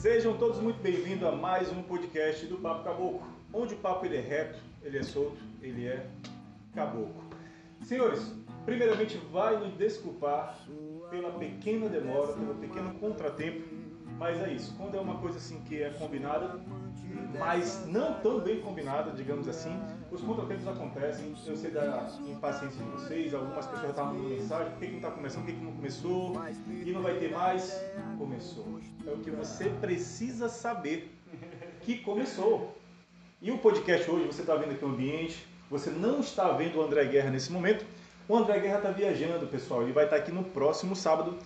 Sejam todos muito bem-vindos a mais um podcast do Papo Caboclo, onde o papo ele é reto, ele é solto, ele é caboclo. Senhores, primeiramente vai nos desculpar pela pequena demora, pelo pequeno contratempo, mas é isso, quando é uma coisa assim que é combinada, mas não tão bem combinada, digamos assim, os contratempos acontecem, eu sei da impaciência de vocês, algumas pessoas estavam mandando mensagem, por que que não está começando, por que que não começou, e não vai ter mais, começou. É o que você precisa saber, que começou. E o podcast hoje, você está vendo aqui o ambiente, você não está vendo o André Guerra nesse momento, o André Guerra está viajando, pessoal, ele vai estar aqui no próximo sábado,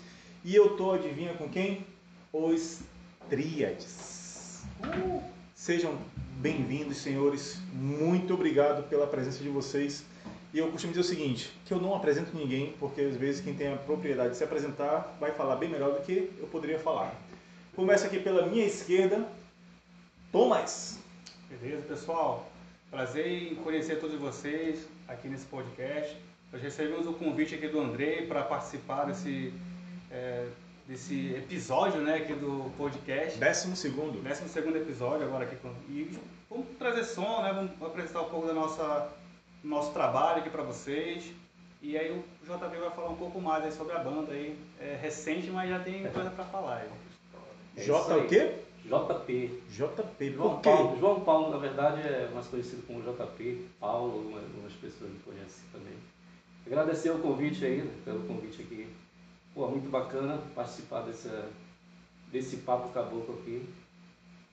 e eu tô, adivinha com quem? Os Tríades. Uh! Sejam bem-vindos, senhores. Muito obrigado pela presença de vocês. E eu costumo dizer o seguinte, que eu não apresento ninguém, porque às vezes quem tem a propriedade de se apresentar vai falar bem melhor do que eu poderia falar. Começa aqui pela minha esquerda, Thomas. Beleza, pessoal? Prazer em conhecer todos vocês aqui nesse podcast. Nós recebemos o convite aqui do Andrei para participar desse, é, desse episódio né, aqui do podcast. Décimo segundo. Décimo segundo episódio agora aqui. com- E vamos trazer som, né? Vamos apresentar um pouco do nossa, nosso trabalho aqui para vocês. E aí o JV vai falar um pouco mais aí sobre a banda aí. É recente, mas já tem coisa para falar aí. É J o quê? JP. JP. João? Paulo, João Paulo, na verdade, é mais conhecido como JP. Paulo, algumas algumas pessoas me conhecem também. Agradecer o convite aí, né, pelo convite aqui. Pô, muito bacana participar dessa, desse papo caboclo aqui.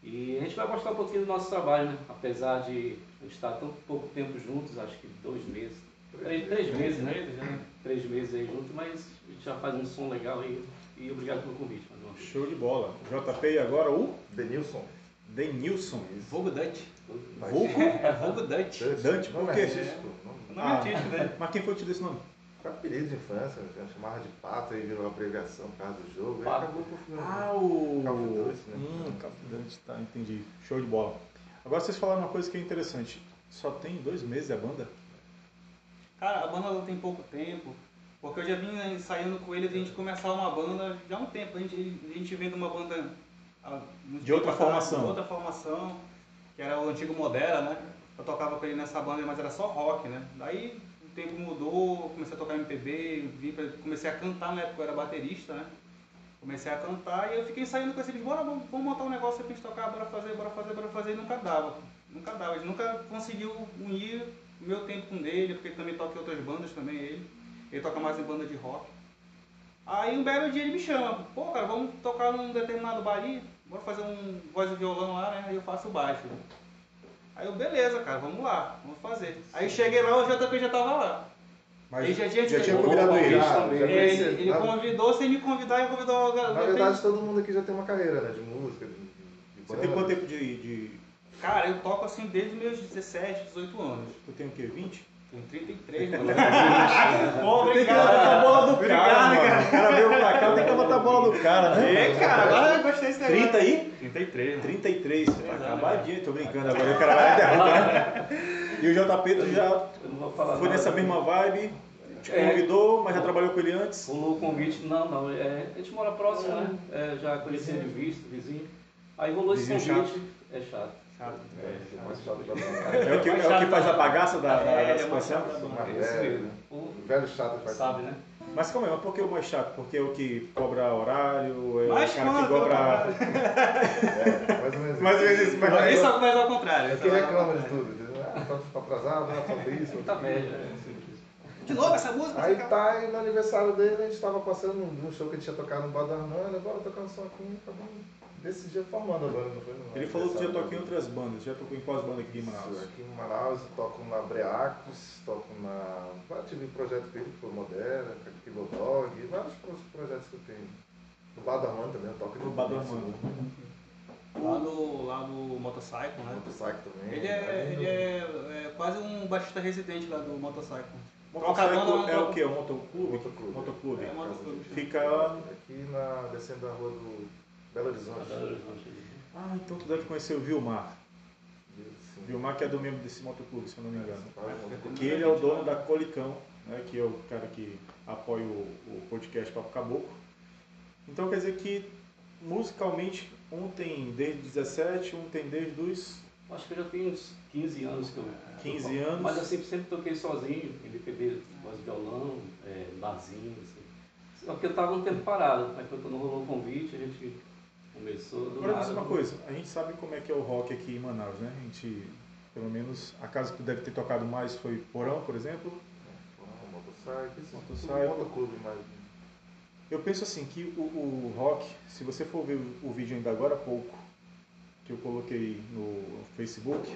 E a gente vai mostrar um pouquinho do nosso trabalho, né? Apesar de estar tão pouco tempo juntos, acho que dois meses. Três, três meses, né? né? Três meses aí juntos, mas a gente já faz um som legal aí. E obrigado pelo convite, mais uma vez. Show de bola. JP e agora o Denilson. Denilson. Vulgo Dutch. Vulco É Vulgo Dutch. Dante, por Nome quê? artístico. Nome- Nome Ah. artístico, né? Mas quem foi que te deu esse nome? Foi apelido de infância, eu chamava de pato e virou abreviação por causa do jogo. Pato. Aí acabou com o Ah, o. Call of Duty, né? Hum, Call of Duty, tá, entendi. Show de bola. Agora vocês falaram uma coisa que é interessante. Só tem dois meses a banda? Cara, a banda ela tem pouco tempo, porque eu já vim ensaiando com eles a gente começar uma banda já há um tempo. A gente, a gente vem de uma banda muito De outra atrás, formação. De outra formação, que era o antigo Modera, né? Eu tocava com ele nessa banda, mas era só rock, né? Daí tempo mudou, comecei a tocar MPB, pra- comecei a cantar na época, eu era baterista, né? Comecei a cantar e eu fiquei ensaiando com eles, bora, vamos, vamos montar um negócio pra gente tocar, bora fazer, bora fazer, bora fazer, e nunca dava. Nunca dava, ele nunca conseguiu unir o meu tempo com o dele, porque ele também toca em outras bandas também, ele. Ele toca mais em banda de rock. Aí um belo dia ele me chama, pô cara, vamos tocar num determinado bar aí, bora fazer um voz e violão lá, né? Aí eu faço baixo. Aí eu, beleza, cara, vamos lá, vamos fazer. Aí cheguei lá, o JP já tava lá. Mas Ele já tinha- já tinha convidado ele. Também. já Ele, conheci. ele Na- convidou sem me convidar e convidou a Na verdade, todo mundo aqui já tem uma carreira, né? De música, de, de Você tem quanto tempo de. de... Cara, eu toco assim desde meus 17, 18 anos. Tu tem o quê? 20? Tenho 33, mano. Pô, tem que levantar a bola do Obrigado, cara, mano. cara. O cara veio pra cá, tem que levantar a bola do cara, né? É, cara, agora eu gostei desse negócio. 30 aí? 33, mano. 33. Tá Exato. acabadinho, tô brincando agora. O cara vai interromper, né? E o JP, tu já Eu não vou falar foi nessa mesma vibe, te É. convidou, mas já trabalhou com ele antes. Rolou o convite, não, não, é, a gente mora próximo, né? É, já conhecia de vista, vizinho. Aí rolou esse convite, é chato. Chato. É, mais chato da. É o que, é o que faz a bagaça da, da, É, da é mais situação. Mais É isso velho, mesmo. né? O- velho chato faz sabe, né? Mas calma aí, mas por que o mais chato? Porque é o que cobra horário, é Mas o cara que cobra. É, mais ou menos Mais ou menos isso, mas- Aí Isso é mais ao contrário. É que reclama de tudo. diz, Ah, tá tá atrasado, ah, falta isso. Média, aquilo. né? Simples. De novo essa música? Aí tá, e no aniversário dele, a gente tava passando num show que a gente ia tocar no Bar da Armanda, agora tocando som aqui, acabamos desse dia formando a banda, não foi? No Ele falou que já tocou em outras bandas, já tocou em quais bandas aqui em Isso, Manaus? Aqui em Manaus, toco na Breacos, toco na. Já tive um projeto com ele, que foi Modera, Kilo Dog, vários pro- projetos que eu tenho. No Armando também, eu toco No Armando. Lá no, lá no Motorcycle, né? Motorcycle também. Ele é, ele é, é quase um baixista residente lá do Troca a é o que? É um motoclube? Motoclube. Motoclube. É, motoclube. Fica. Aqui na, descendo a rua do Belo Horizonte. Belo Horizonte. Ah, então tu deve conhecer o Vilmar. Sim. Vilmar que é do membro desse motoclube, se eu não me engano. Que ele é o dono da Colicão, né, que é o cara que apoia o, o podcast Papo Caboclo. Então quer dizer que musicalmente, um tem desde 17, um tem desde os Acho que eu já tenho uns 15 anos que eu. 15 anos. Mas eu sempre, sempre toquei sozinho, MPB, voz de violão, é, barzinho, assim. Só que eu estava um tempo parado, aí quando não rolou o convite, a gente começou do Agora nada. diz uma coisa, a gente sabe como é que é o rock aqui em Manaus, né? A gente, pelo menos, a casa que deve ter tocado mais foi Porão, por exemplo. Eu penso assim que o, o rock, se você for ver o, o vídeo ainda agora há pouco, que eu coloquei no Facebook,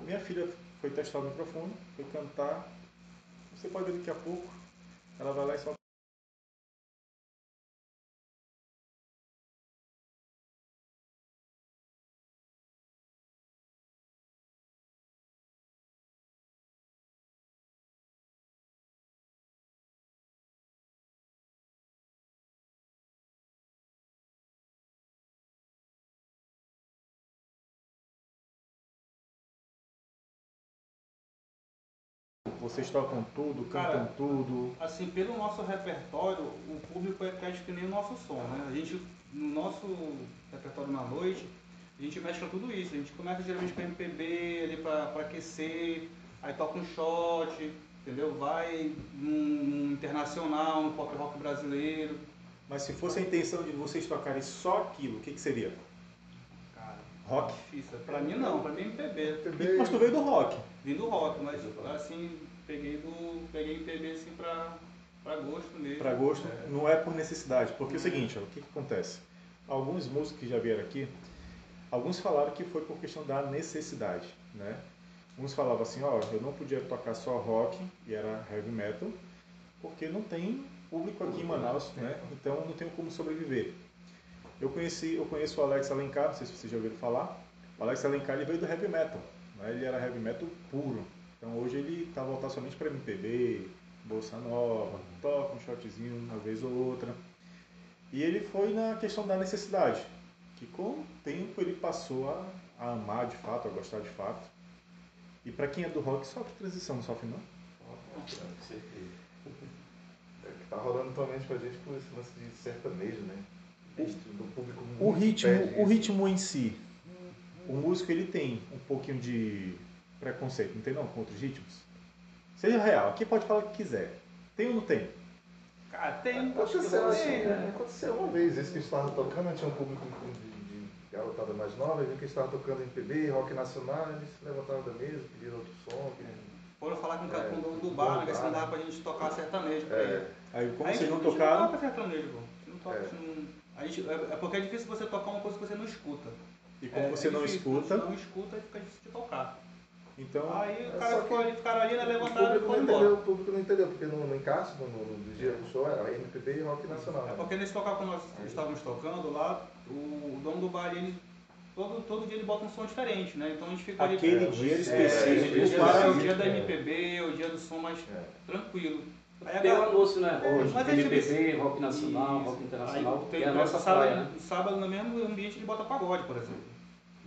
minha filha foi testar o microfone, foi cantar. Você pode ver daqui a pouco, ela vai lá e solta. Vocês tocam tudo, cantam Cara, tudo. Assim, pelo nosso repertório, o público é eclético que nem o nosso som, né? A gente, no nosso repertório na noite, a gente mescla tudo isso. A gente começa geralmente com MPB ali pra, pra aquecer, aí toca um shot, entendeu? Vai num, num internacional, no pop rock brasileiro. Mas se fosse a intenção de vocês tocarem só aquilo, o que, que seria? Cara, Rock? difícil. Pra mim não, pra mim é MPB. MPB, Mas tu veio do rock. Vim do rock, mas assim, peguei do. Peguei MPB assim pra, pra gosto mesmo. Pra gosto, É. não é por necessidade. Porque é o seguinte, ó, o que, que acontece? Alguns músicos que já vieram aqui, alguns falaram que foi por questão da necessidade, né? Uns falavam assim, ó, eu não podia tocar só rock, e era heavy metal, porque não tem público aqui em Manaus, né? Então não tenho como sobreviver. Eu conheci, eu conheço o Alex Alencar, não sei se vocês já ouviram falar. O Alex Alencar ele veio do heavy metal, né? Ele era heavy metal puro. Então hoje ele está voltado somente para MPB, bolsa nova, toca um shotzinho uma vez ou outra. E ele foi na questão da necessidade, que com o tempo ele passou a, a amar de fato, a gostar de fato. E para quem é do rock, sofre transição, não sofre não? É que tá rolando atualmente pra gente por esse lance de sertanejo, né? Do público O ritmo, o ritmo em si, o músico ele tem um pouquinho de preconceito, não tem não, com outros ritmos? Seja real, aqui pode falar o que quiser. Tem ou não tem? Cara, tem. Aconteceu, acho que assim, tem, né? aconteceu uma vez, esse que estava tocando, tinha um público de, de garotada mais nova, viu que estava tocando MPB, rock nacional, eles se levantaram da mesa, pediram outro som. que- Foram falar com o É, cara com o dono do dono bar, do né? Se não dava né? pra gente tocar sertanejo pra. É, Aí como Aí vocês a não gente tocaram, Não toca sertanejo, pô. A gente não toca, É. a gente não- a gente- é, é porque é difícil você tocar uma coisa que você não escuta. e como É, você é não difícil, escuta, Você não escuta fica difícil de tocar. Então Aí É o cara só ficou ali, ficaram ali, né? o Levantaram e público, não foram entendeu, embora. o público não entendeu, porque no, no encaixe, no, no, no dia do show, era MPB e rock nacional. É né? porque nesse local que nós estávamos tocando lá, o, o dono do bar, ele, todo, todo dia ele bota um som diferente, né? Então a gente ficou ali. aquele É, dia é, específico o dia, para... o dia da É. MPB, o dia do som mais É. tranquilo. Aí Tem um galera- anúncio, né? É, Hoje, mas MPB, rock nacional, Isso. rock internacional, Aí que tem, é a nossa sábado, praia, né? sábado no mesmo ambiente ele bota pagode, por exemplo.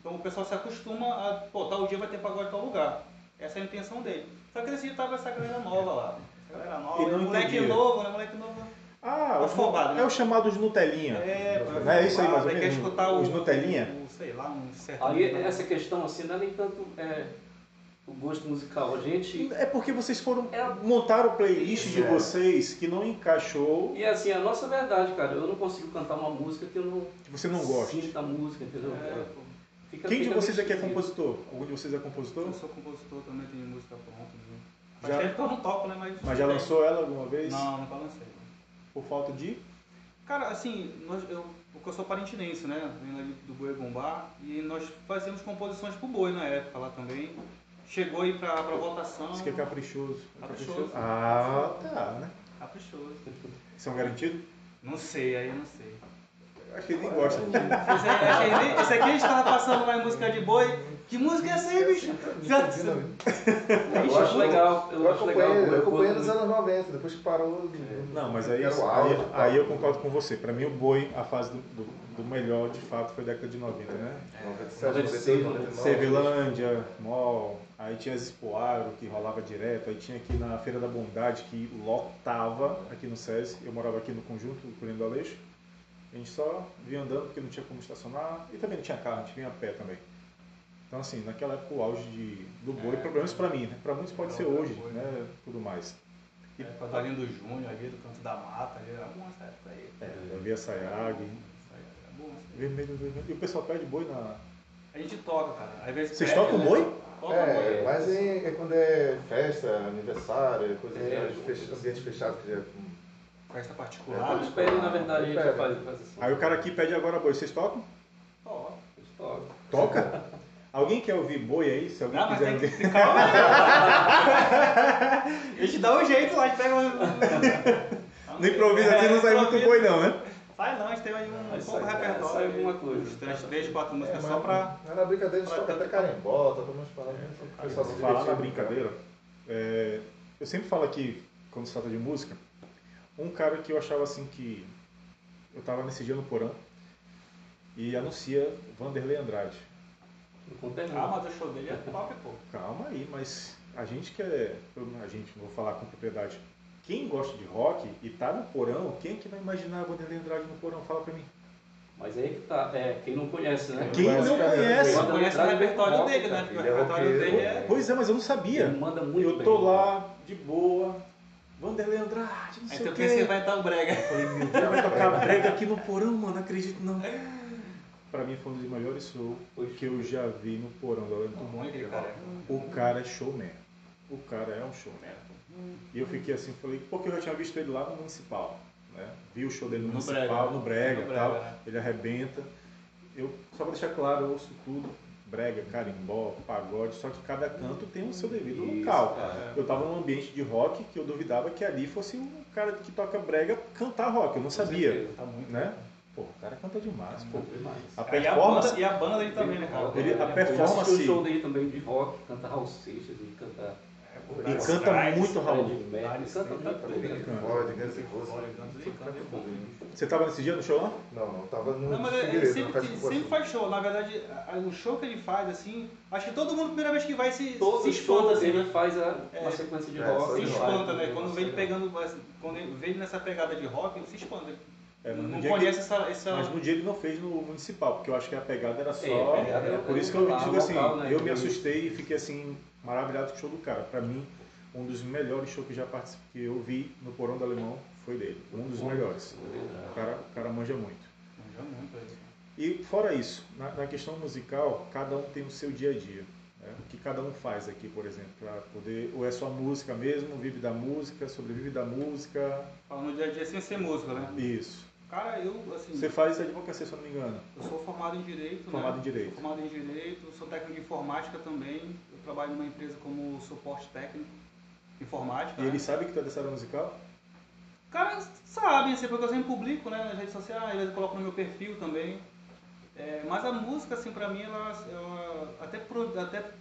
Então o pessoal se acostuma a, pô, tal dia vai ter pagode em tal lugar. Essa é a intenção dele. Só que esse dia tava essa galera nova lá. Essa galera nova, E não moleque novo, né? Moleque novo. Ah, os- Afobado, né? é o chamado de Nutelinha. É, Não é isso aí, mais ou menos? escutar Os o, Nutelinha? o, sei lá, um certo. Aí essa questão assim não é nem tanto é, o gosto musical. A gente. É porque vocês foram É. montar o playlist de É. vocês que não encaixou, E assim, a nossa verdade, cara, eu não consigo cantar uma música que eu não que você não gosta. sinto a música, entendeu? É, pô. Fica- Quem de fica vocês meio aqui é compositor? Algum de vocês é compositor? Eu sou compositor também, tenho música pronta. Né? Já- Faz tempo que eu não toco, né? Mas, Mas já lançou ela alguma vez? Não, nunca lancei. Por falta de. Cara, assim, nós, eu, porque eu sou parintinense, né? Venho ali do Boi Gombá e nós fazíamos composições pro Boi na época lá também. Chegou aí pra, pra votação. Isso que é caprichoso. É Caprichoso. Ah, tá, né? Caprichoso. Isso é um garantido? Não sei, aí eu não sei. Acho que ele nem gosta. Esse, esse- esse aqui a gente tava passando lá em música de boi. Que música é essa aí, bicho? Já- Eu acho legal, eu, Eu acho legal. acompanhei, eu eu acompanhei nos anos 90, depois que parou. Não, mas aí, aí, tal. aí eu concordo com você. Pra mim, o boi, a fase do, do, do melhor, de fato, foi década de 90, né? 97, 96, 99. Servilândia, Mall, aí tinha as Expoaro, que rolava direto, aí tinha aqui na Feira da Bondade, que lotava aqui no SESI. Eu morava aqui no conjunto, do Aleixo. A gente só vinha andando porque não tinha como estacionar e também não tinha carro, a gente vinha a pé também. Então, assim, naquela época o auge de, do boi, É. pelo menos pra mim, né? Pra muitos pode ser Outra hoje, coisa. né? Tudo mais. E com a Dalinha do Júnior ali, do canto da mata, ali, era bom essa época aí. É, eu via Sayag, vermelho, vermelho. E o pessoal pede boi na. A gente toca, cara. Às vezes Vocês pede, tocam né? boi? Toca É, boi. mas é, é quando é festa, aniversário, coisa É, em fech- ambiente fechado que já é Festa particular. Eles né? pedem, na verdade, a gente Pede. faz, faz assim. Aí o cara aqui pede agora boi. Vocês tocam? Toca. Eles tocam. Toca? Alguém quer ouvir boi aí? Se alguém Não, mas quiser tem que ouvir. ficar. a gente dá um jeito lá, a gente pega um. No improviso assim não sai muito boi não, né? Sai não, a gente tem aí um Aí pouco repertório. sai aí, alguma coisa. Uns três, três, quatro É, músicas mas, só pra. mas na brincadeira eles pra tocam até carimbó, tocam umas paradas. É, o pessoal se Falar na brincadeira, é, eu sempre falo aqui, quando se trata de música, um cara que eu achava assim que. Eu tava nesse dia no porão e anuncia Vanderlei Andrade. Não conta Ah, mas o show dele é top, pô. Calma aí, mas a gente que é. A gente, não vou falar com propriedade. Quem gosta de rock e tá no porão, quem é que vai imaginar Vanderlei Andrade no porão? Fala pra mim. Mas aí que tá. É, quem não conhece, né? Quem não conhece? Você conhece o repertório dele, né? o Ele é repertório dele é. Pois é, mas eu não Ele sabia. manda muito Eu bem. tô lá, de boa. Vanderlei Andrade, não Aí sei tu o pensa que quê. vai estar o brega. Falei, meu Deus, vai tocar brega aqui no porão, mano, não acredito não. Pra mim foi um dos melhores shows que eu já vi no porão bom aquele cara. O cara é showman. O cara é um showman. E eu fiquei assim, falei, porque eu já tinha visto ele lá no Municipal. Né? Vi o show dele no, No Municipal, Brega. no Brega e tal. Brega? Ele arrebenta. Eu, só pra deixar claro, eu ouço tudo. Brega, carimbó, pagode, só que cada canto tem o seu devido Isso, local. Eu tava num ambiente de rock que eu duvidava que ali fosse um cara que toca brega cantar rock. Eu não sabia, certeza. Tá muito. né? Pô, o cara canta demais, pô. Demais. A E a, performance, banda, e a banda dele também, né, cara? Ele- a performance- Eu o show dele também de rock, canta Raul Seixas e canta. E canta muito Raul. Styles, canta. Você tava nesse dia no show lá? Não, não, tava no Não, mas ele sempre, sempre faz show. Na verdade, o show que ele faz, assim, acho que todo mundo, primeira vez que vai, se, Todo se espanta, assim, ele né? faz a, É. uma sequência de É, rock. Se ele espanta, né? Quando vê ele pegando, quando ele vê ele nessa pegada de rock, ele se espanta. É, mas no não dia conhece que- essa, essa... Mas no dia ele não fez no municipal, porque eu acho que a pegada era só. É, pegada era por isso que eu local, digo assim, local, né? eu me assustei e fiquei assim, maravilhado com o show do cara. Pra mim, um dos melhores shows que já participei, que eu vi no Porão do Alemão foi dele. Um dos melhores. O cara, o cara manja muito. Manja muito aí. E fora isso, na, na questão musical, cada um tem o seu dia a dia. né? O que cada um faz aqui, por exemplo, para poder. Ou é só música mesmo, vive da música, sobrevive da música. Fala no dia a dia sem ser música, né? Isso. Cara, eu, assim, Você faz advocacia, se eu não me engano. eu sou formado em Direito, Formado né? em Direito. Sou formado em Direito, sou técnico de Informática também. Eu trabalho numa empresa como suporte técnico informática. E né? ele sabe que tu é dessa área musical? Cara, sabem, assim, porque eu sempre publico, né, nas redes sociais, eu coloco no meu perfil também. É, mas a música, assim, pra mim, ela, ela- até, por- até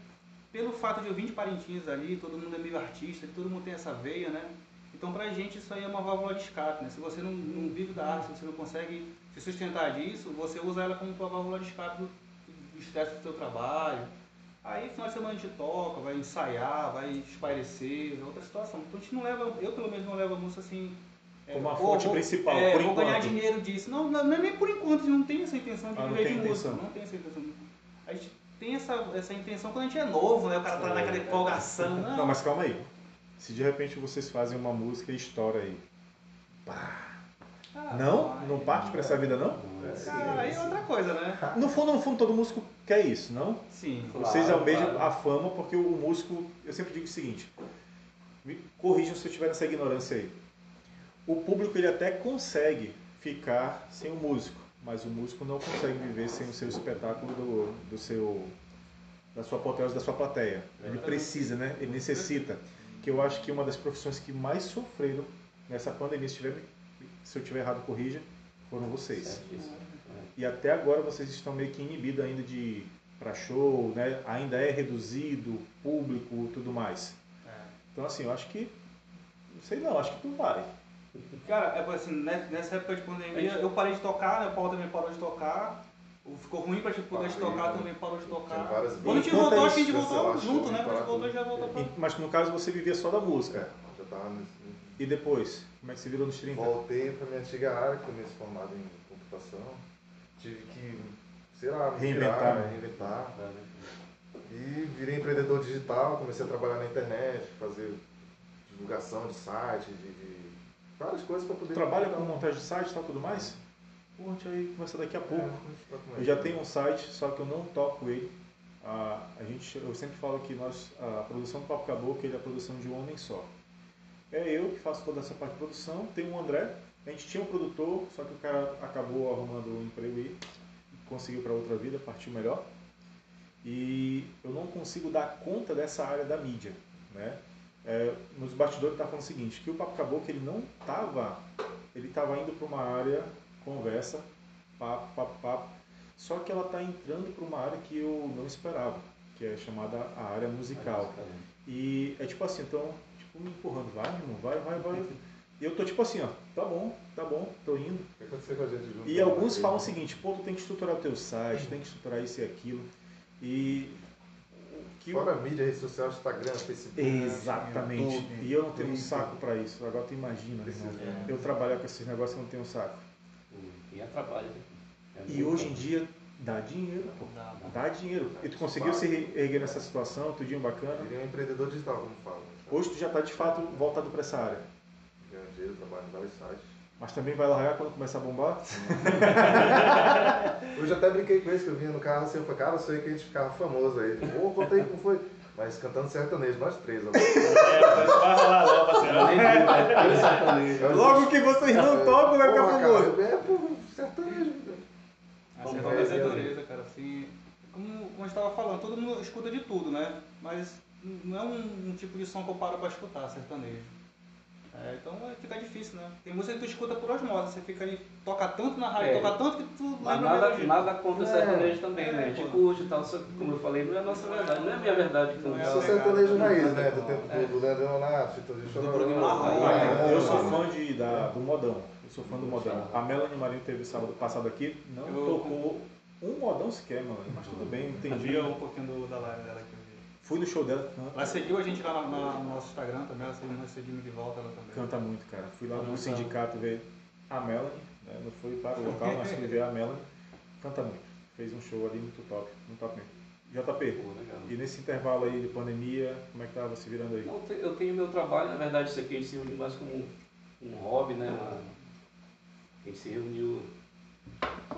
pelo fato de eu vir de Parintins ali, todo mundo é meio artista, todo mundo tem essa veia, né? Então pra gente isso aí é uma válvula de escape, né? Se você não, não vive da arte, se você não consegue se sustentar disso, você usa ela como tua válvula de escape do, do estresse do seu trabalho. Aí final de semana a gente toca, vai ensaiar, vai espairecer, é outra situação. Então a gente não leva, eu pelo menos não levo a música assim. é, Como a fonte vou- principal, é, por vou ganhar enquanto. dinheiro disso. Não, não, é nem por enquanto, a gente não tem essa intenção de Ah, viver de música. Não tem essa intenção. A gente tem essa, essa intenção quando a gente é novo, né? O cara tá naquela empolgação. Não, Não, mas calma aí. Se de repente vocês fazem uma música e estoura aí. Pá. Ah, Não? vai. Não parte pra essa vida, não? Cara, aí é outra coisa, né? No fundo, no fundo, todo músico quer isso, não? Sim. Claro, Vocês almejam claro. a fama porque o músico, eu sempre digo o seguinte, me corrijam se eu estiver nessa ignorância aí. O público ele até consegue ficar sem o músico, mas o músico não consegue viver sem o seu espetáculo do, do seu da sua apoteose, da sua plateia. Ele precisa, né? Ele necessita. Que eu acho que uma das profissões que mais sofreram nessa pandemia, se, tiver, se eu estiver errado, corrija, foram vocês. E até agora vocês estão meio que inibidos ainda de para show, né? Ainda é reduzido, público, tudo mais. É. Então assim, eu acho que não sei não, acho que tu vai. Cara, é assim, nessa época de pandemia, eu parei de tocar, né? O Paulo também parou de tocar. Ficou ruim pra gente poder Parei, tocar, né? também parou de tocar. Quando a gente voltou, é acho que a gente voltou junto, né? Quando a gente voltou, tudo. já voltou pra... Mas no caso você vivia só da É, música. já tava nesse... E depois, como é que você virou nos 30? Voltei pra minha antiga área, que eu me formado em computação. Tive que, sei lá, me Reinventar, virar, né? reinventar. E virei empreendedor digital, comecei a trabalhar na internet, fazer divulgação de site, de, de várias coisas para poder. trabalha com montagem de site e tal, tudo mais? A gente vai conversar daqui a pouco. É, Eu já tenho um site, só que eu não toco ele. Ah, a gente, eu sempre falo que nós, a produção do Papo Caboclo ele é a produção de um homem só. É eu que faço toda essa parte de produção. Tem o André. A gente tinha um produtor, só que o cara acabou arrumando um emprego e conseguiu para outra vida, partiu melhor. E eu não consigo dar conta dessa área da mídia, né? É, nos bastidores tá falando o seguinte, que o Papo Caboclo ele não tava, ele estava indo para uma área conversa, papo, papo, papo, só que ela está entrando para uma área que eu não esperava, que é chamada a área musical. E é tipo assim, então, tipo, me empurrando, vai, irmão, vai, vai, vai. E eu tô tipo assim, ó, tá bom, tá bom, tô indo. O que aconteceu com a gente junto? E alguns falam o seguinte, pô, tu tem que estruturar o teu site, tem que estruturar isso e aquilo. E que Fora a mídia, rede social, Instagram, Facebook. Exatamente. YouTube, E eu não tenho um saco pra isso. Agora tu imagina, Precisa, né? Eu trabalhar com esses negócios e não tenho um saco. E é trabalho. né? É E hoje em trabalho. dia dá dinheiro, pô. Dá, Dá dinheiro. E tu conseguiu se erguer nessa situação, tudinho bacana. Virei um empreendedor digital, como fala. Hoje tu já tá de fato voltado pra essa área. Ganho dinheiro, trabalho em vários sites. Mas também vai largar quando começar a bombar? Hoje até brinquei com eles que eu vinha no carro assim, eu falei, cara, eu sei que a gente ficava famoso aí. Ô, conta aí como foi. Mas cantando sertanejo, nós três. ó. É, vai rolar não, parceiro. Né? Logo que vocês não tocam, vai ficar famoso. É, pô, sertanejo. A sertaneja é dureza, cara. Assim, como, como a gente tava falando, todo mundo escuta de tudo, né? Mas não é um, um tipo de som que eu paro pra escutar, sertanejo. É, então é, fica difícil, né? Tem música que tu escuta por osmose, você fica ali, toca tanto na rádio, É. toca tanto que tu Mas lembra nada, nada contra o É. sertanejo também, É, né? A gente curte e tal, só que, como eu falei, não é a nossa verdade, não é a minha verdade. Não é Eu a sou sertanejo raiz, né? Do tempo é. do Leandro Leonardo, Chororó. programa é, eu sou é. fã de, da, do modão. Eu sou fã do modão. A Melanie Marinho teve sábado passado aqui, não Eu- tocou um modão sequer, mano. Mas tudo bem, entendi. Vi um pouquinho do, da live dela que eu vi. Fui no show dela, Ela canta, seguiu a gente lá na- na- no nosso Instagram também, ela seguiu nós seguimos de volta ela também. canta muito, cara. Fui lá no sindicato ver a Melanie, né? não fui para o local, mas fui ver a Melanie. Canta muito. Fez um show ali muito top, muito top mesmo. JP, e nesse intervalo aí de pandemia, como é que tava se virando aí? Não, eu te- eu tenho meu trabalho, na verdade, isso aqui a gente se reuniu mais como um, um hobby, né? Uma- a gente se reuniu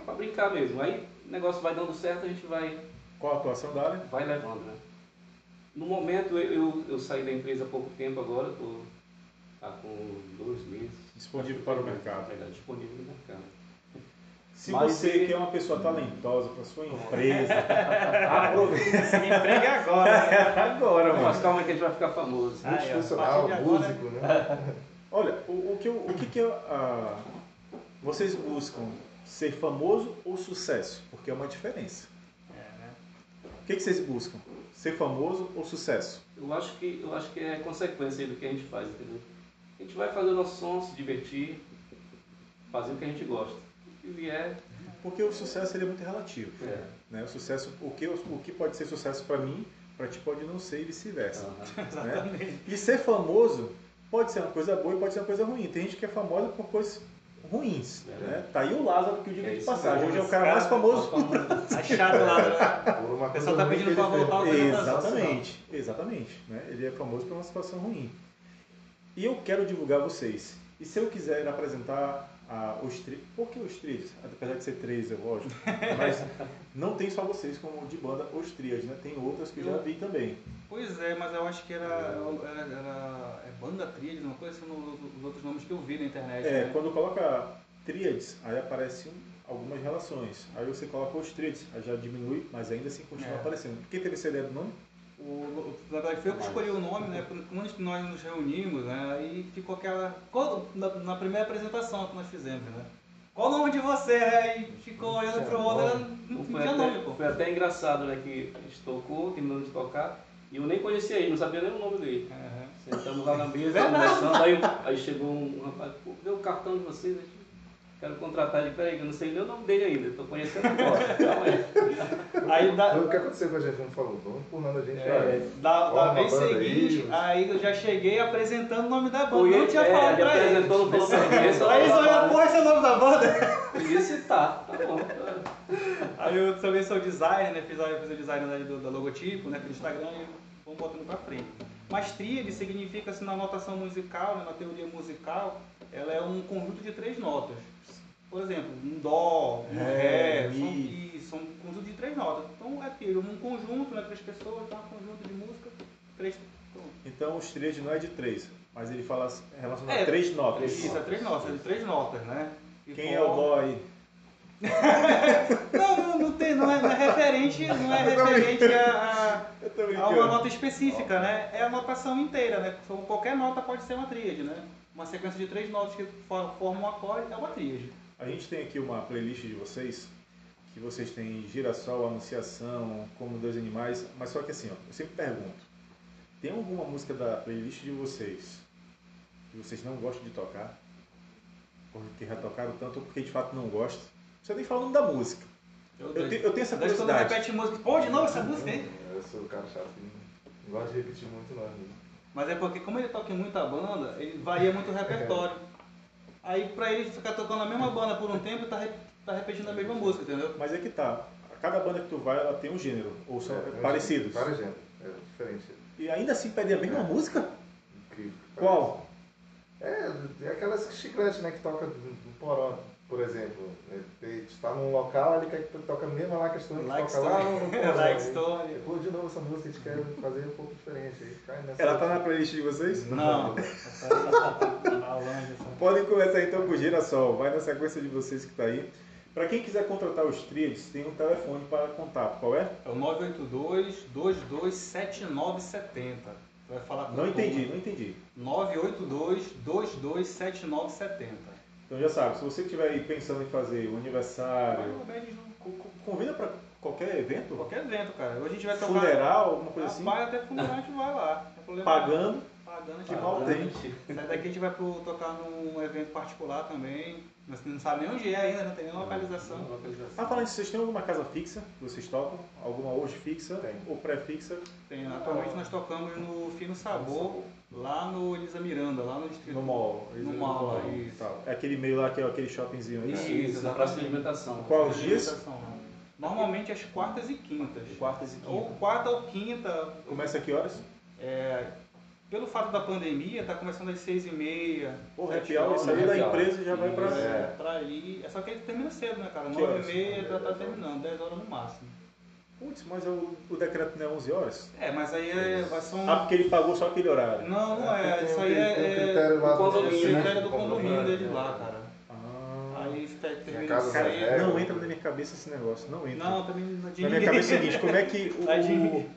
pra brincar mesmo. Aí negócio vai dando certo, a gente vai, Qual a atuação da área? vai levando, né? No momento, eu, eu, eu saí da empresa há pouco tempo agora, tô tá com dois meses. Disponível para o mercado. Na verdade, disponível no mercado. Se Mas você ele- que é uma pessoa talentosa para sua empresa, aproveita Esse emprego é agora, né? agora, Mas mano. calma que a gente vai ficar famoso. Ah, é, Multifuncional, de agora- músico, né? Olha, o, o que, eu- o que, que eu, ah, vocês buscam? Ser famoso ou sucesso? Porque é uma diferença. É, né? O que, que vocês buscam? Ser famoso ou sucesso? Eu acho que eu acho que é consequência aí do que a gente faz, entendeu? A gente vai fazer o nosso som, se divertir, fazer o que a gente gosta. O que vier, Porque o sucesso ele é muito relativo. é. Né? O, sucesso, o, que, o que pode ser sucesso para mim, para ti pode não ser e vice-versa. Aham. né? E ser famoso pode ser uma coisa boa e pode ser uma coisa ruim. Tem gente que é famosa por coisas ruins. É. Né? Tá aí o Lázaro, que eu digo É de passagem. Hoje é o cara mais famoso. Tá chato lá, né? Por uma O pessoal coisa tá pedindo fez. voltar ao Exatamente, exatamente. Né? Ele é famoso por uma situação ruim. E eu quero divulgar vocês. E se eu quiser apresentar a, os trilhos, por que os trilhos? Apesar de ser três, é lógico. Mas não tem só vocês como de banda os trilhos, né? Tem outras que eu já vi também. Pois é, mas eu acho que era, era, era- é banda tríade, uma coisa assim, os outros nomes que eu vi na internet. É, né? quando coloca tríades, aí aparecem algumas relações. Aí você coloca os tríades, aí já diminui, mas ainda assim continua É. aparecendo. Quem teve essa ideia do nome? O, na verdade, foi eu que escolhi o nome, né? Quando nós nos reunimos, né? Aí ficou aquela. qual- na, na primeira apresentação que nós fizemos, né? Qual o nome de você? né? Aí ficou olhando pro outro, não tinha nome, pô. foi até engraçado, né? Que a gente tocou, terminamos de tocar, e eu nem conhecia ele, não sabia nem o nome dele. Aham. Sentamos lá na mesa, conversando, aí, aí chegou um rapaz, pô, deu o cartão de vocês, quero contratar ele, peraí, que eu não sei nem o nome dele ainda, tô conhecendo agora, calma aí. Aí Foi o que aconteceu com a gente, como falou, vamos empurrando a gente é, da, da vez seguinte, aí. aí eu já cheguei apresentando o nome da banda. O não tinha é, falado ele pra eles. apresentou, não falou pra eles, Aí eles só- olharam, porra, esse é o nome da banda? Podia citar, tá bom. Aí eu também sou designer, né? Fiz, fiz o design da, do, da logotipo, né? Pelo Instagram e vamos botando pra frente. Mas tríade significa, assim, na notação musical, né? na teoria musical, ela é um conjunto de três notas. Por exemplo, um dó, um Ré, ré, mi. são, um conjunto de três notas. Então é tríade, um conjunto, né? Três pessoas, então é um conjunto de música, três... Então os tríade não é de três, mas ele fala relacionado É, a três notas. Isso, é três notas, é de três notas, né? E Quem é o dó aí? Não, não, não, tem, não, é, não é referente, não é referente a, a, a uma nota específica, né? É a notação inteira, né? Então, qualquer nota pode ser uma tríade, né? Uma sequência de três notas que for- formam um acorde é uma tríade. A gente tem aqui uma playlist de vocês, que vocês têm Girassol, Anunciação, Como Dois Animais, mas só que assim, ó, eu sempre pergunto, tem alguma música da playlist de vocês que vocês não gostam de tocar? Porque já tocaram tanto ou porque de fato não gostam? Não precisa nem falar o nome da música. Eu, te- eu tenho essa quando curiosidade. repete música, pô, de novo essa música aí? Eu sou o cara chato, não gosto de repetir muito não. né? Mas é porque como ele toca em muita banda, ele varia muito o repertório. Aí pra ele ficar tocando a mesma banda por um tempo, tá, tá repetindo a mesma música, entendeu? Mas é que tá. Cada banda que tu vai, ela tem um gênero, ou são É, parecidos. Vários gêneros, é diferente. E ainda assim pedem a mesma É. música? Incrível. Qual? É, é aquelas chicletes, né, que toca do, do poró, por exemplo. Ele está num local, ele quer que tu toque a mesma lá questão que Like toca lá no, no poró. Like Aí, Stone. Pô, de novo essa música, a gente quer fazer um pouco diferente. Aí cai nessa... Ela tá na playlist de vocês? Não. Podem começar então com o Girassol, vai na sequência de vocês que tá aí. Para quem quiser contratar os tríades, tem um telefone para contato. Qual é? É o 982 227970. Vai falar com Não entendi, não entendi. 982 227970. Então já sabe, se você estiver aí pensando em fazer um aniversário, Vai co- co- convida para qualquer evento, Qualquer evento, cara. Hoje a gente vai tocar. funeral, alguma coisa assim, Rapaz, até funeral a gente vai lá. Pagando. Pagando, a gente vai. Sai daqui a gente vai pro, tocar num evento particular também. Nós não sabe nem onde é ainda, não tem nem localização. Ah, falando vocês têm alguma casa fixa que vocês tocam? Alguma hoje fixa Tem. ou pré-fixa? Tem, atualmente nós tocamos no Fino Sabor, lá no Elisa Miranda, lá no distrito. No mall. No mall, lá, isso. Tal. É aquele meio lá que é aquele shoppingzinho aí. Isso. Isso, na praça de alimentação. Qual os dias? Não. Normalmente às quartas e quintas. Quartas e Ou quintas. quarta ou quinta. Começa a que horas? É, pelo fato da pandemia, tá começando às seis e meia. Porra, sete happy hour, sair da empresa e já vai pra... É. pra ali. É só que ele termina cedo, né, cara? Nove e meia já tá terminando, 10 horas no máximo. Putz, mas o, o decreto não é 11 horas? É, mas aí é, vai ser um. Ah, porque ele pagou só aquele horário. Não, não é. Tem- Isso aí é. tem um é- critério lá do é condomínio, o né? critério do condomínio né? lá, cara. Ah. Aí ter- termina Cara, regras. não entra na minha cabeça esse negócio, não entra. Não, também não é na minha cabeça é o seguinte, como é que o,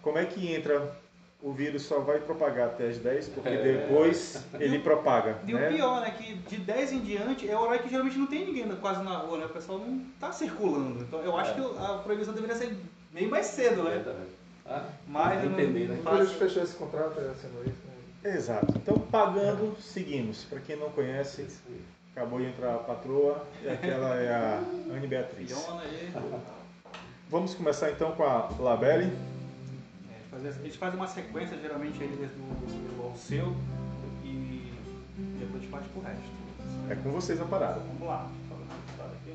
como é que entra o vírus só vai propagar até as 10, porque É. depois ele propaga, E né? o pior, né, que de 10 em diante é o horário que geralmente não tem ninguém quase na rua, né? O pessoal não tá circulando. Então eu acho É. que a proibição deveria ser bem mais cedo, né? Verdade. Ah, Mas eu não- entender, né? Village fechou esse contrato, é assinou isso. Né? Exato. Então, pagando, seguimos. Para quem não conhece, acabou de entrar a patroa e aquela é a Anne Beatriz. Vamos começar então com a Labelle. Fazer- a gente faz uma sequência geralmente aí desde o ao seu e depois a gente parte pro resto. É com vocês a parada. Vamos lá. Aqui.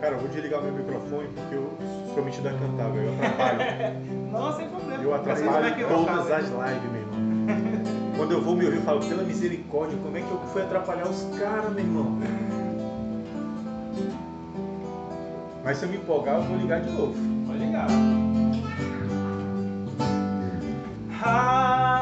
Cara, eu vou desligar meu microfone porque eu sou metido a cantar, velho. Eu atrapalho. Não, sem problema. Eu é atrapalho eu todas as lives, meu irmão. Quando eu vou me ouvir, eu falo, pela misericórdia, como é que eu fui atrapalhar os caras, meu irmão? Mas se eu me empolgar, eu vou ligar de novo. Pode ligar. Ha,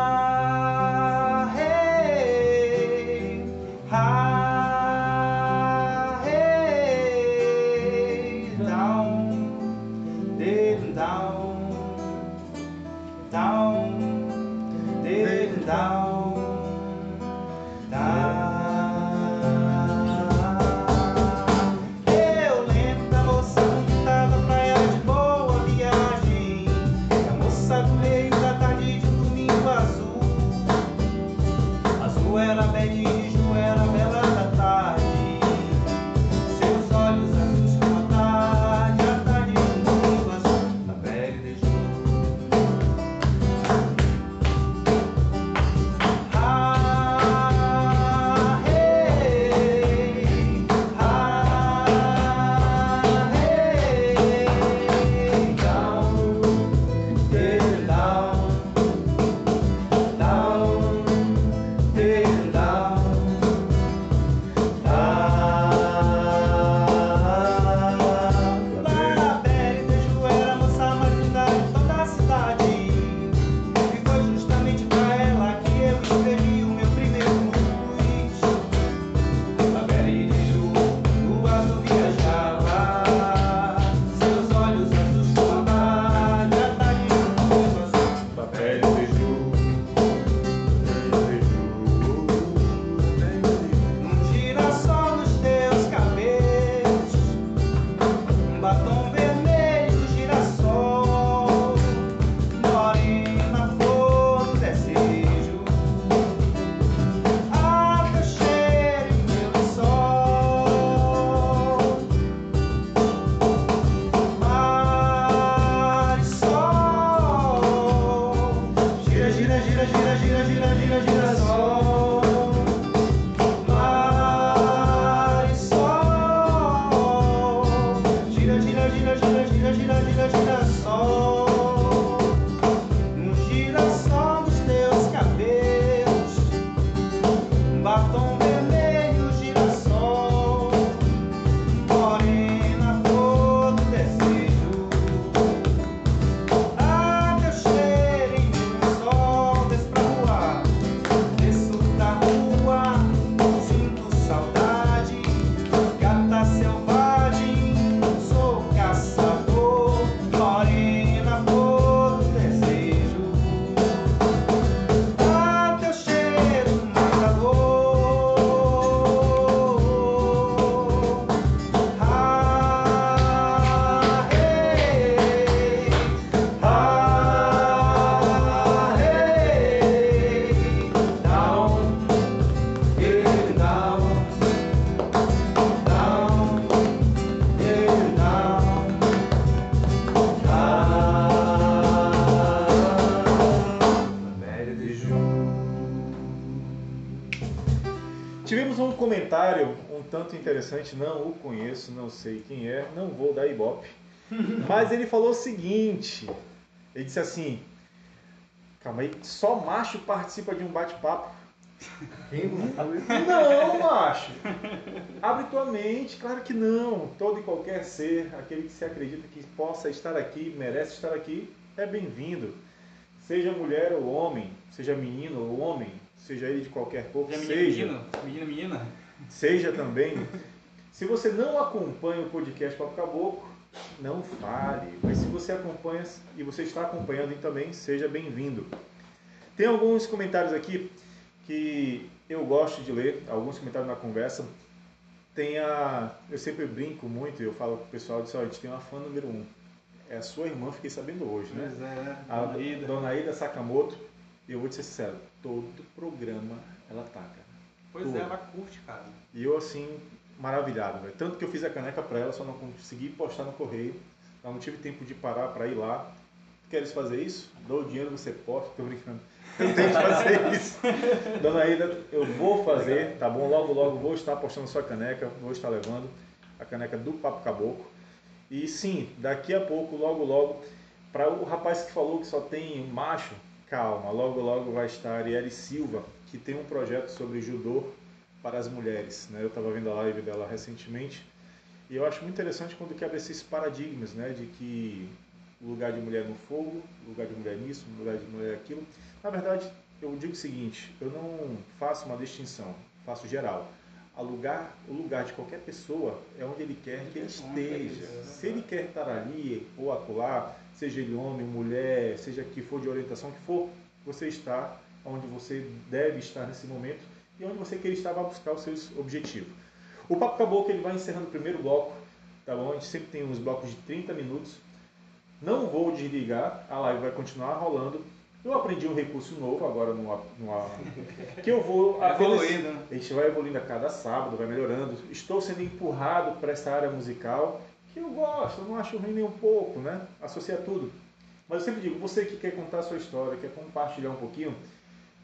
interessante, não o conheço, não sei quem é, não vou dar ibope. Mas ele falou o seguinte: ele disse assim, calma aí, só macho participa de um bate-papo. Não macho! Abre tua mente, claro que não. Todo e qualquer ser, aquele que se acredita que possa estar aqui, merece estar aqui, é bem-vindo. Seja mulher ou homem, seja menino ou homem, seja ele de qualquer cor, Já seja. menino, menino, menina. Seja também. Se você não acompanha o podcast Papo Caboclo, não fale. Mas se você acompanha e você está acompanhando também, seja bem-vindo. Tem alguns comentários aqui que eu gosto de ler, alguns comentários na conversa. Tem a. Eu sempre brinco muito, eu falo pro pessoal, disso, ó, a gente tem uma fã número um. É a sua irmã, fiquei sabendo hoje, né? Pois é? A Dona Ida. Dona Ida Sakamoto. E eu vou te ser sincero, todo programa ela cara. Pois tudo. é, ela curte, cara. E eu, assim, maravilhado, velho. Tanto que eu fiz a caneca pra ela, só não consegui postar no correio. Eu não tive tempo de parar pra ir lá. Queres fazer isso? Dou o dinheiro, você posta. Tô brincando. Eu tenho que fazer isso. Dona Ida, eu vou fazer, tá bom? Logo, logo vou estar postando sua caneca, vou estar levando a caneca do Papo Caboclo. E sim, daqui a pouco, logo, logo, para o rapaz que falou que só tem macho, calma, logo, logo vai estar a Arielle Silva, que tem um projeto sobre judô para as mulheres. Né? Eu estava vendo a live dela recentemente e eu acho muito interessante quando quebra esses paradigmas, né? de que o lugar de mulher no fogo, lugar de mulher nisso, lugar de mulher aquilo. Na verdade, eu digo o seguinte, eu não faço uma distinção, faço geral. A lugar, o lugar de qualquer pessoa é onde ele quer que ele esteja. Se ele quer estar ali ou acolá, seja ele homem, mulher, seja que for de orientação que for, você está onde você deve estar nesse momento e onde você quer estar vai buscar os seus objetivos. O Papo Caboclo ele vai encerrando o primeiro bloco, tá bom? A gente sempre tem uns blocos de 30 minutos. Não vou desligar, a live vai continuar rolando. Eu aprendi um recurso novo agora numa, numa que eu vou É apenas- evoluído, né? a gente vai evoluindo a cada sábado, vai melhorando. Estou sendo empurrado para essa área musical que eu gosto, eu não acho ruim nem um pouco, né? Associar tudo. Mas eu sempre digo, você que quer contar a sua história, quer compartilhar um pouquinho,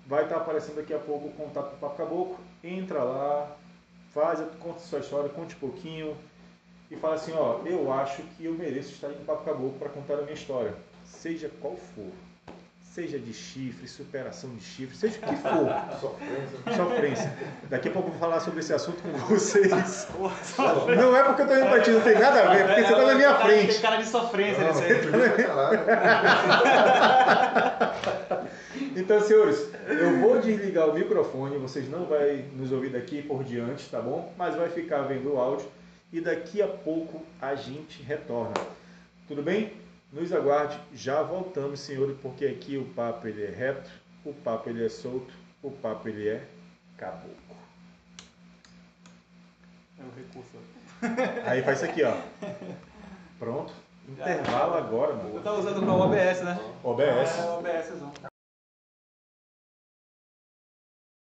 vai estar aparecendo daqui a pouco o contato do Papo Caboclo. Entra lá, faz, conta a sua história, conte um pouquinho e fala assim, ó, eu acho que eu mereço estar no Papo Caboclo para contar a minha história, seja qual for. Seja de chifre, superação de chifre, seja o que for. Sofrência. Sofrência. Daqui a pouco eu vou falar sobre esse assunto com vocês. Não é porque eu tô indo pra ti, não tem nada a ver, é porque você tá na minha Tem frente. cara de sofrência Não, caralho. Então, senhores, eu vou desligar o microfone, vocês não vão nos ouvir daqui por diante, tá bom? Mas vai ficar vendo o áudio e daqui a pouco a gente retorna. Tudo bem? Nos aguarde, já voltamos, senhores, porque aqui o papo ele é reto, o papo ele é solto, o papo ele é caboclo. É o recurso. Aí faz isso aqui, ó. Pronto. Intervalo agora, Eu mano. tava usando pra OBS, né? OBS. É, OBSzão.